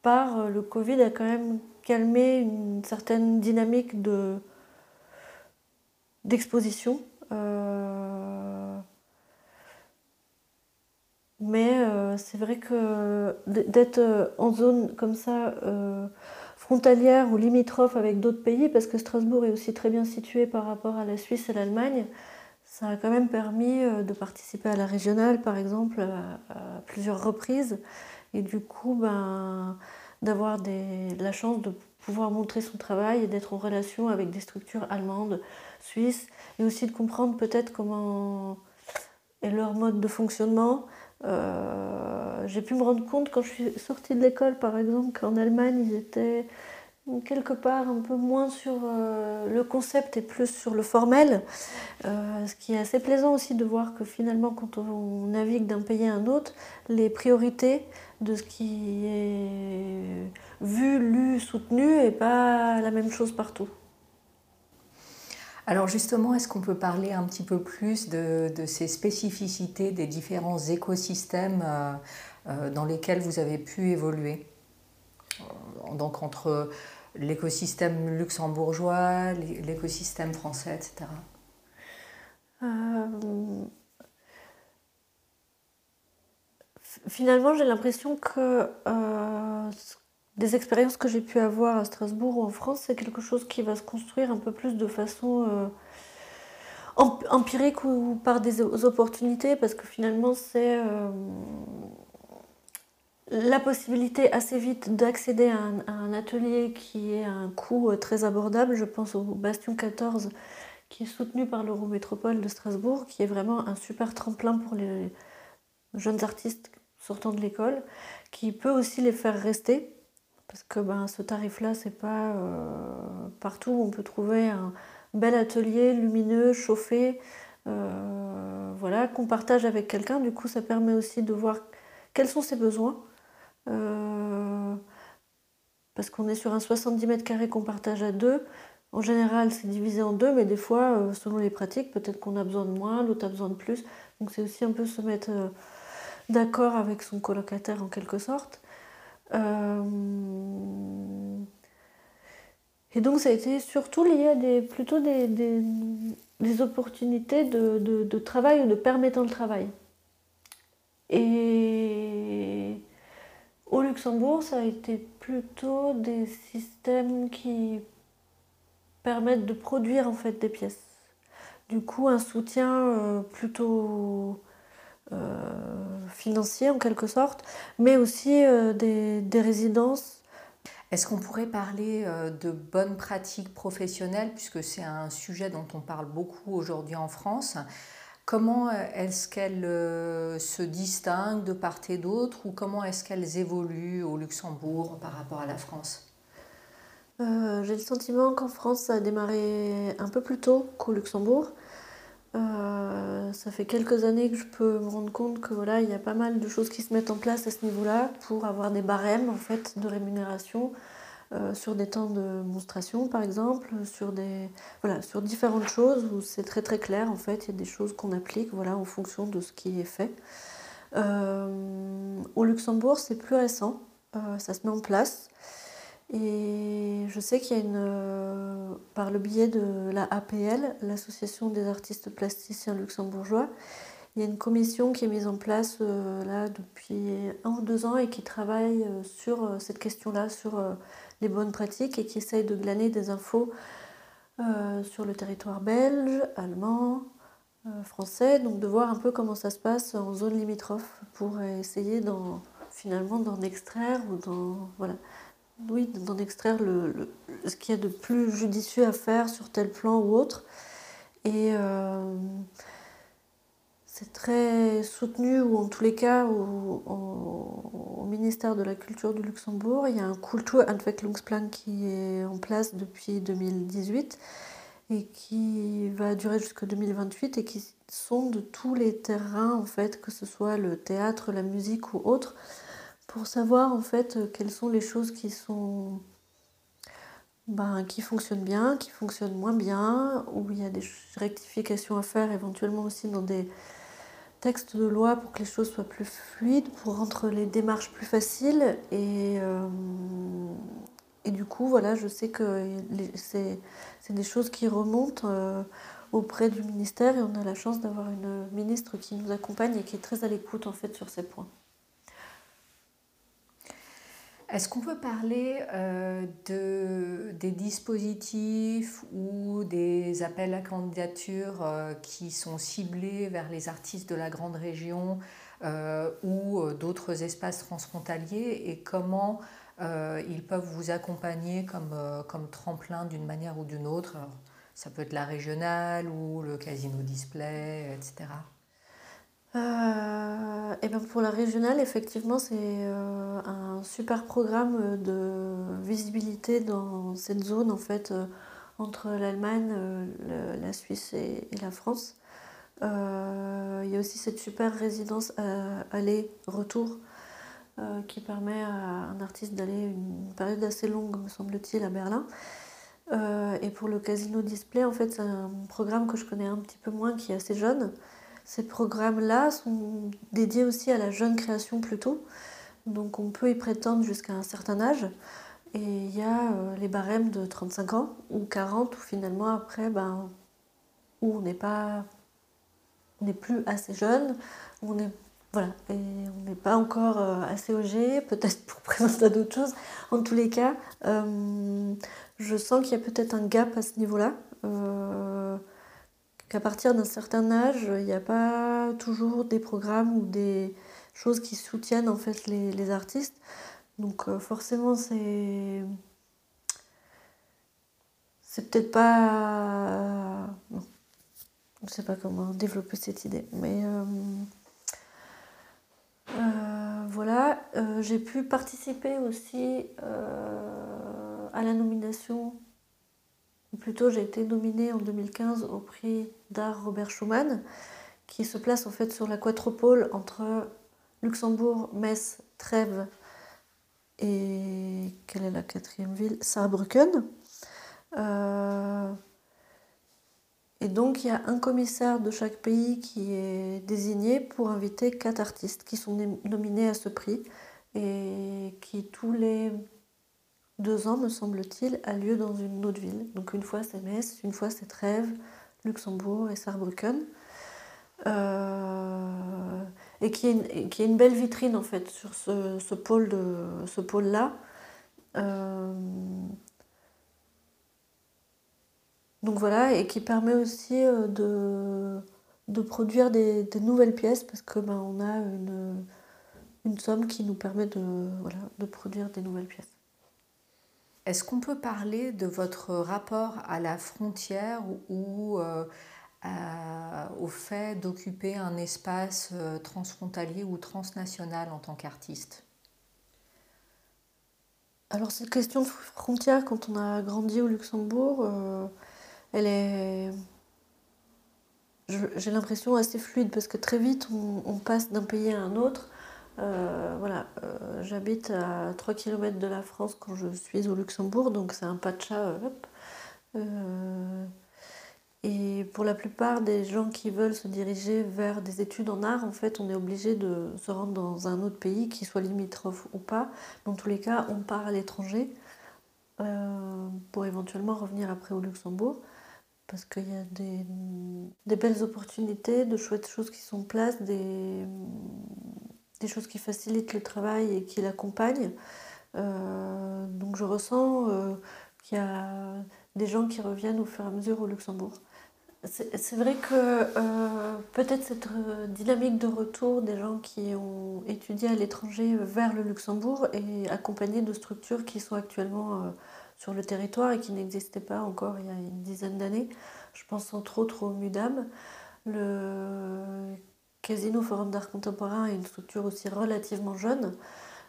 part, le Covid a quand même calmé une certaine dynamique de d'exposition. Euh, mais euh, c'est vrai que d'être euh, en zone comme ça, frontalière ou limitrophe avec d'autres pays, parce que Strasbourg est aussi très bien situé par rapport à la Suisse et l'Allemagne, ça a quand même permis de participer à la régionale, par exemple, à, plusieurs reprises. Et du coup, ben, d'avoir la chance de pouvoir montrer son travail et d'être en relation avec des structures allemandes, suisses, et aussi de comprendre peut-être comment est leur mode de fonctionnement. Euh, j'ai pu me rendre compte quand je suis sortie de l'école, par exemple, qu'en Allemagne, ils étaient quelque part un peu moins sur euh, le concept et plus sur le formel. Euh, ce qui est assez plaisant aussi de voir que finalement, quand on navigue d'un pays à un autre, les priorités de ce qui est vu, lu, soutenu n'est pas la même chose partout. Alors justement, est-ce qu'on peut parler un petit peu plus de, ces spécificités des différents écosystèmes euh, dans lesquels vous avez pu évoluer? Donc entre l'écosystème luxembourgeois, l'écosystème français, etc. Euh, finalement, j'ai l'impression que euh, des expériences que j'ai pu avoir à Strasbourg ou en France, c'est quelque chose qui va se construire un peu plus de façon euh, empirique ou par des opportunités, parce que finalement, c'est la possibilité assez vite d'accéder à, un atelier qui est à un coût euh, très abordable, je pense au Bastion 14 qui est soutenu par l'Eurométropole de Strasbourg, qui est vraiment un super tremplin pour les jeunes artistes sortant de l'école, qui peut aussi les faire rester, parce que ben, ce tarif-là, c'est pas euh, partout où on peut trouver un bel atelier lumineux, chauffé, euh, voilà, qu'on partage avec quelqu'un. Du coup, ça permet aussi de voir quels sont ses besoins euh, parce qu'on est sur un 70 mètres carrés qu'on partage à deux. En général, c'est divisé en deux, mais des fois, selon les pratiques, peut-être qu'on a besoin de moins, l'autre a besoin de plus. Donc c'est aussi un peu se mettre d'accord avec son colocataire en quelque sorte. Et donc ça a été surtout lié à des, plutôt des, des, opportunités de, de, de, travail ou de permettant le travail. Et au Luxembourg, ça a été plutôt des systèmes qui permettent de produire en fait des pièces. Du coup, un soutien euh, plutôt euh, financier en quelque sorte, mais aussi euh, des, des, résidences. Est-ce qu'on pourrait parler de bonnes pratiques professionnelles, puisque c'est un sujet dont on parle beaucoup aujourd'hui en France? Comment euh, est-ce qu'elles euh, se distinguent de part et d'autre ou comment est-ce qu'elles évoluent au Luxembourg par rapport à la France? Euh, J'ai le sentiment qu'en France, ça a démarré un peu plus tôt qu'au Luxembourg. Ça fait quelques années que je peux me rendre compte que voilà, il y a pas mal de choses qui se mettent en place à ce niveau-là pour avoir des barèmes en fait de rémunération euh, sur des temps de monstration par exemple, sur, des, voilà, sur différentes choses où c'est très très clair en fait, il y a des choses qu'on applique voilà, en fonction de ce qui est fait. Euh, au Luxembourg, c'est plus récent, euh, ça se met en place. Et je sais qu'il y a une, par le biais de la APL, l'Association des artistes plasticiens luxembourgeois, il y a une commission qui est mise en place là depuis un ou deux ans et qui travaille sur cette question-là, sur les bonnes pratiques et qui essaye de glaner des infos euh, sur le territoire belge, allemand, euh, français, donc de voir un peu comment ça se passe en zone limitrophe pour essayer finalement d'en extraire ou d'en, voilà, oui, d'en extraire le, ce qu'il y a de plus judicieux à faire sur tel plan ou autre. Et euh, c'est très soutenu, ou en tous les cas au, ministère de la Culture du Luxembourg. Il y a un Kulturentwicklungsplan qui est en place depuis 2018. et qui va durer jusqu'en 2028 et qui sonde tous les terrains en fait, que ce soit le théâtre, la musique ou autre, pour savoir en fait quelles sont les choses qui sont ben, qui fonctionnent bien, qui fonctionnent moins bien, où il y a des rectifications à faire éventuellement aussi dans des textes de loi pour que les choses soient plus fluides, pour rendre les démarches plus faciles. Et, euh, du coup, voilà, je sais que c'est des choses qui remontent euh, auprès du ministère et on a la chance d'avoir une ministre qui nous accompagne et qui est très à l'écoute en fait sur ces points. Est-ce qu'on peut parler euh, de, des dispositifs ou des appels à candidature euh, qui sont ciblés vers les artistes de la grande région euh, ou d'autres espaces transfrontaliers et comment ils peuvent vous accompagner comme, comme tremplin d'une manière ou d'une autre? Ça peut être la régionale ou le casino display, etc. Euh, et pour la régionale, effectivement, c'est euh, un super programme de visibilité dans cette zone en fait euh, entre l'Allemagne, la Suisse et, la France. il y a aussi cette super résidence aller-retour qui permet à un artiste d'aller une période assez longue, me semble-t-il, à Berlin. et pour le Casino Display, en fait, c'est un programme que je connais un petit peu moins, qui est assez jeune, ces programmes-là sont dédiés aussi à la jeune création plutôt. Donc on peut y prétendre jusqu'à un certain âge. Et il y a euh, les barèmes de 35 ans ou 40 où finalement après, ben, où on n'est pas, on n'est plus assez jeune, on est voilà, et on n'est pas encore euh, assez âgé, peut-être pour [LAUGHS] présenter d'autres choses. En tous les cas, euh, je sens qu'il y a peut-être un gap à ce niveau-là qu'à partir d'un certain âge, il n'y a pas toujours des programmes ou des choses qui soutiennent en fait les, artistes. Donc euh, forcément, c'est c'est peut-être pas non. je ne sais pas comment développer cette idée, mais euh, euh, voilà, j'ai pu participer aussi à la nomination ou plutôt j'ai été nominée en 2015 au prix d'art Robert Schumann, qui se place en fait sur la quatropole entre Luxembourg, Metz, Trèves et quelle est la quatrième ville? Saarbrücken. Euh, et donc il y a un commissaire de chaque pays qui est désigné pour inviter quatre artistes qui sont nominés à ce prix et qui tous les deux ans, me semble-t-il, a lieu dans une autre ville. Donc une fois c'est Metz, une fois c'est Trèves, Luxembourg et Saarbrücken. Euh, et qui est, une, belle vitrine en fait sur ce, pôle là. Euh, donc voilà, et qui permet aussi euh, de, produire des, des, nouvelles pièces parce que ben, on a une, une somme qui nous permet de, voilà, de produire des nouvelles pièces. Est-ce qu'on peut parler de votre rapport à la frontière ou euh, au fait d'occuper un espace euh, transfrontalier ou transnational en tant qu'artiste? Alors cette question de frontière, quand on a grandi au Luxembourg, euh, elle est, j'ai l'impression, assez fluide parce que très vite on passe d'un pays à un autre. Euh, voilà, euh, j'habite à 3 km de la France quand je suis au Luxembourg, donc c'est un pas. Euh, et pour la plupart des gens qui veulent se diriger vers des études en art, en fait, on est obligé de se rendre dans un autre pays, qui soit limitrophe ou pas. Dans tous les cas, on part à l'étranger pour éventuellement revenir après au Luxembourg parce qu'il y a des, belles opportunités, de chouettes choses qui sont en place, des choses qui facilitent le travail et qui l'accompagnent. Euh, donc je ressens euh, qu'il y a des gens qui reviennent au fur et à mesure au Luxembourg. C'est vrai que euh, peut-être cette dynamique de retour des gens qui ont étudié à l'étranger vers le Luxembourg est accompagnée de structures qui sont actuellement sur le territoire et qui n'existaient pas encore il y a une dizaine d'années. Je pense entre autres au MUDAM, Casino Forum d'art contemporain est une structure aussi relativement jeune.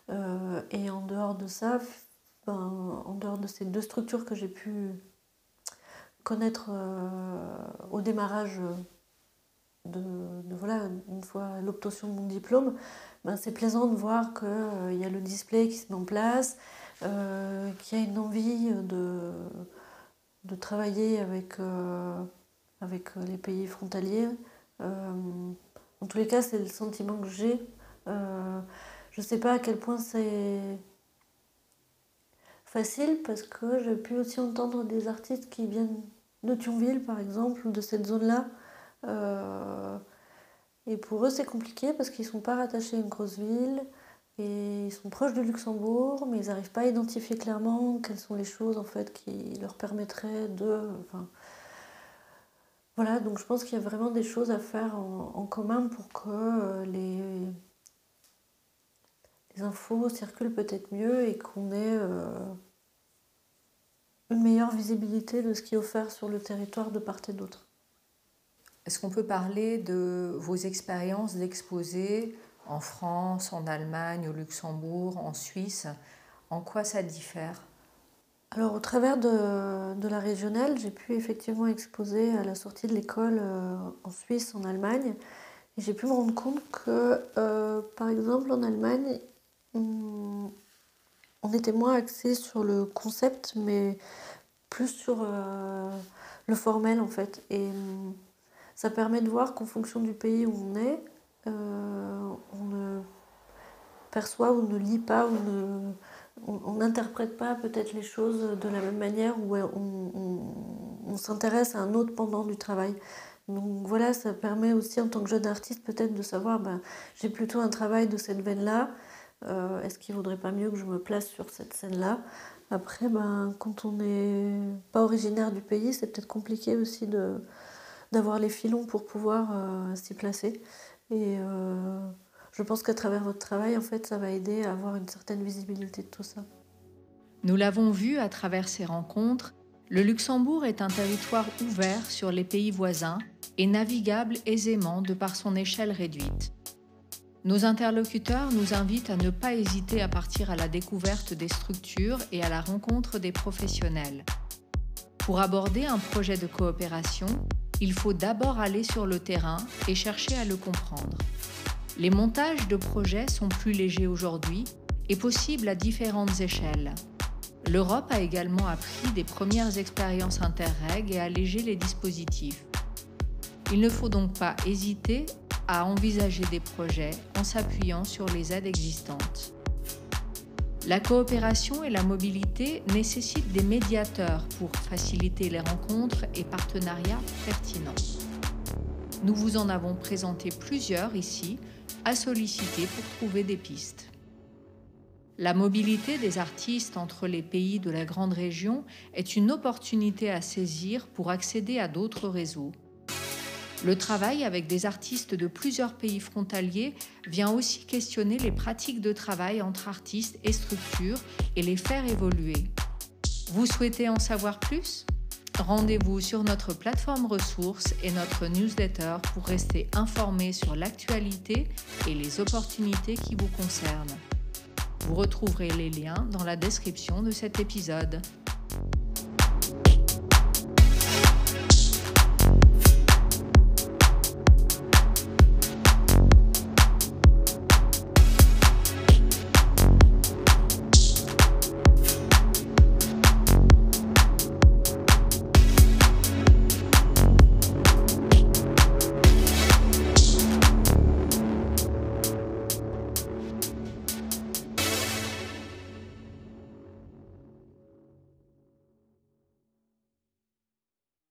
Euh, et en dehors de ça, ben, en dehors de ces deux structures que j'ai pu connaître au démarrage de, voilà, une fois l'obtention de mon diplôme, ben, c'est plaisant de voir qu'il y a le display qui se met en place, qu'il y a une envie de, travailler avec les pays frontaliers. En tous les cas, c'est le sentiment que j'ai. je ne sais pas à quel point c'est facile parce que j'ai pu aussi entendre des artistes qui viennent de Thionville, par exemple, de cette zone-là. Euh, et pour eux, c'est compliqué parce qu'ils ne sont pas rattachés à une grosse ville et ils sont proches du Luxembourg, mais ils n'arrivent pas à identifier clairement quelles sont les choses en fait qui leur permettraient de. Voilà, donc je pense qu'il y a vraiment des choses à faire en, commun pour que euh, les, les infos circulent peut-être mieux et qu'on ait euh, une meilleure visibilité de ce qui est offert sur le territoire de part et d'autre. Est-ce qu'on peut parler de vos expériences d'exposer en France, en Allemagne, au Luxembourg, en Suisse? En quoi ça diffère? Alors au travers de, de la régionale, j'ai pu effectivement exposer à la sortie de l'école euh, en Suisse, en Allemagne. Et j'ai pu me rendre compte que, euh, par exemple, en Allemagne, on, était moins axé sur le concept, mais plus sur euh, le formel en fait. Et ça permet de voir qu'en fonction du pays où on est, on ne perçoit ou ne lit pas ou on n'interprète pas peut-être les choses de la même manière ou on, s'intéresse à un autre pendant du travail. Donc voilà, ça permet aussi en tant que jeune artiste peut-être de savoir, ben, j'ai plutôt un travail de cette veine-là. Euh, est-ce qu'il ne vaudrait pas mieux que je me place sur cette scène-là? Après, ben, quand on n'est pas originaire du pays, c'est peut-être compliqué aussi d'avoir les filons pour pouvoir euh, s'y placer. Euh, je pense qu'à travers votre travail, en fait, ça va aider à avoir une certaine visibilité de tout ça. Nous l'avons vu à travers ces rencontres, le Luxembourg est un territoire ouvert sur les pays voisins et navigable aisément de par son échelle réduite. Nos interlocuteurs nous invitent à ne pas hésiter à partir à la découverte des structures et à la rencontre des professionnels. Pour aborder un projet de coopération, il faut d'abord aller sur le terrain et chercher à le comprendre. Les montages de projets sont plus légers aujourd'hui et possibles à différentes échelles. L'Europe a également appris des premières expériences interreg et allégé les dispositifs. Il ne faut donc pas hésiter à envisager des projets en s'appuyant sur les aides existantes. La coopération et la mobilité nécessitent des médiateurs pour faciliter les rencontres et partenariats pertinents. Nous vous en avons présenté plusieurs ici à solliciter pour trouver des pistes. La mobilité des artistes entre les pays de la grande région est une opportunité à saisir pour accéder à d'autres réseaux le travail avec des artistes de plusieurs pays frontaliers vient aussi questionner les pratiques de travail entre artistes et structures et les faire évoluer. Vous souhaitez en savoir plus? Rendez-vous sur notre plateforme ressources et notre newsletter pour rester informé sur l'actualité et les opportunités qui vous concernent. Vous retrouverez les liens dans la description de cet épisode.